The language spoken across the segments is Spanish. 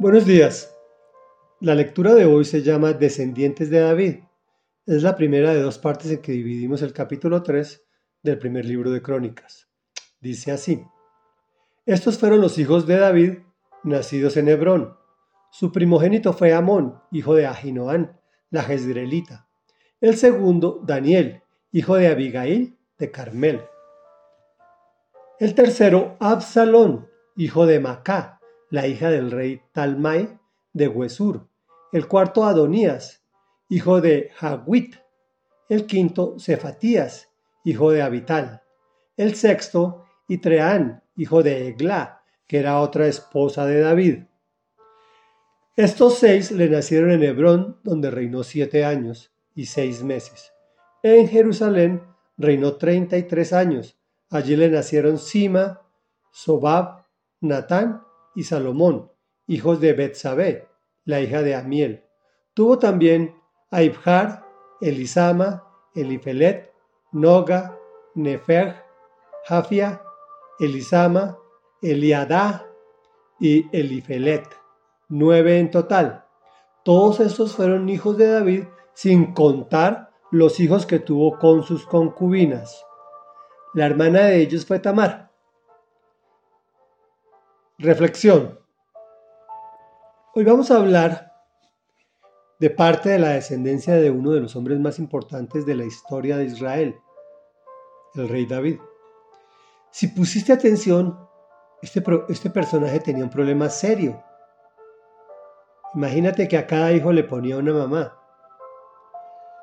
Buenos días. La lectura de hoy se llama Descendientes de David. Es la primera de dos partes en que dividimos el capítulo 3 del primer libro de Crónicas. Dice así. Estos fueron los hijos de David, nacidos en Hebrón. Su primogénito fue Amón, hijo de Ahinoán, la jezreelita. El segundo, Daniel, hijo de Abigail, de Carmel. El tercero, Absalón, hijo de Macá, la hija del rey Talmai de Huesur, el cuarto Adonías, hijo de Hagwit, el quinto Cefatías, hijo de Abital, el sexto Itreán, hijo de Egla, que era otra esposa de David. Estos seis le nacieron en Hebrón, donde reinó siete años y seis meses. En Jerusalén reinó treinta y tres años. Allí le nacieron Sima, Sobab, Natán y Salomón, hijos de Betsabé, la hija de Amiel. Tuvo también a Ibjar, Elisama, Elifelet, Noga, Nefer, Jafia, Elisama, Eliadá y Elifelet, nueve en total. Todos estos fueron hijos de David, sin contar los hijos que tuvo con sus concubinas. La hermana de ellos fue Tamar. Reflexión. Hoy vamos a hablar de parte de la descendencia de uno de los hombres más importantes de la historia de Israel, el rey David. Si pusiste atención, este, este personaje tenía un problema serio. Imagínate que a cada hijo le ponía una mamá.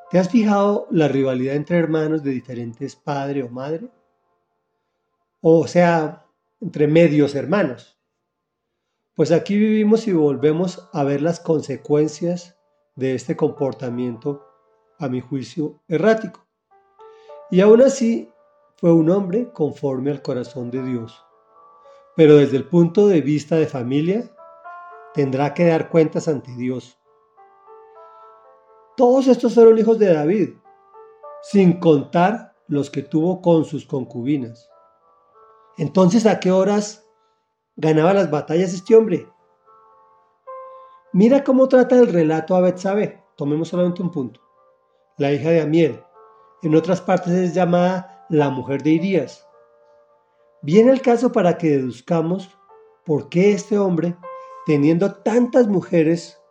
¿Te has fijado la rivalidad entre hermanos de diferentes padre o madre? O sea, entre medios hermanos. Pues aquí vivimos y volvemos a ver las consecuencias de este comportamiento, a mi juicio, errático. Y aún así fue un hombre conforme al corazón de Dios. Pero desde el punto de vista de familia, tendrá que dar cuentas ante Dios. Todos estos fueron hijos de David, sin contar los que tuvo con sus concubinas. Entonces, ¿a qué horas ganaba las batallas este hombre. Mira cómo trata el relato a Betsabé. Tomemos solamente un punto. La hija de Amiel. En otras partes es llamada la mujer de Irías. Viene el caso para que deduzcamos por qué este hombre, teniendo tantas mujeres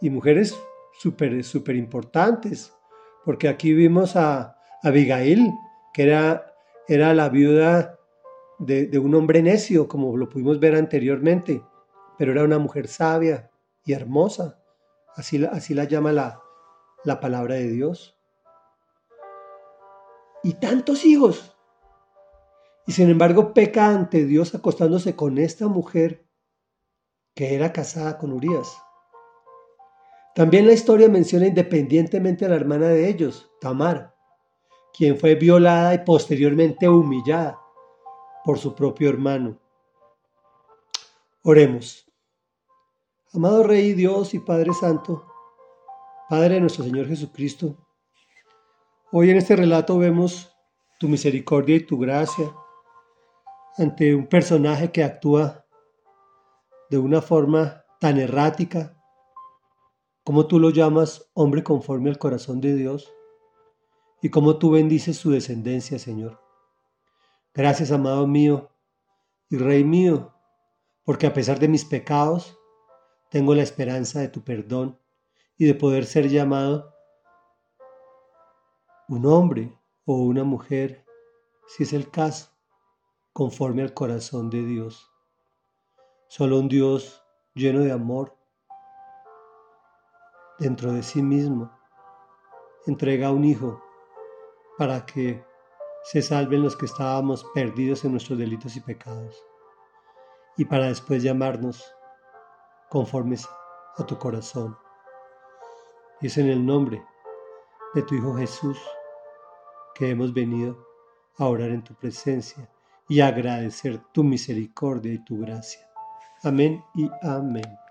y mujeres súper super importantes, porque aquí vimos a Abigail, que era, era la viuda de, un hombre necio, como lo pudimos ver anteriormente, pero era una mujer sabia y hermosa. Así, así la llama la, la palabra de Dios. Y tantos hijos. Y sin embargo peca ante Dios acostándose con esta mujer que era casada con Urias. También la historia menciona independientemente a la hermana de ellos, Tamar, quien fue violada y posteriormente humillada por su propio hermano. Oremos. Amado Rey Dios y Padre Santo, Padre de nuestro Señor Jesucristo, hoy en este relato vemos tu misericordia y tu gracia ante un personaje que actúa de una forma tan errática, como tú lo llamas hombre conforme al corazón de Dios, y como tú bendices su descendencia, Señor. Gracias, amado mío y Rey mío, porque a pesar de mis pecados, tengo la esperanza de tu perdón y de poder ser llamado un hombre o una mujer, si es el caso, conforme al corazón de Dios. Solo un Dios lleno de amor dentro de sí mismo entrega a un hijo para que se salven los que estábamos perdidos en nuestros delitos y pecados, y para después llamarnos conformes a tu corazón. Y es en el nombre de tu Hijo Jesús que hemos venido a orar en tu presencia y agradecer tu misericordia y tu gracia. Amén y amén.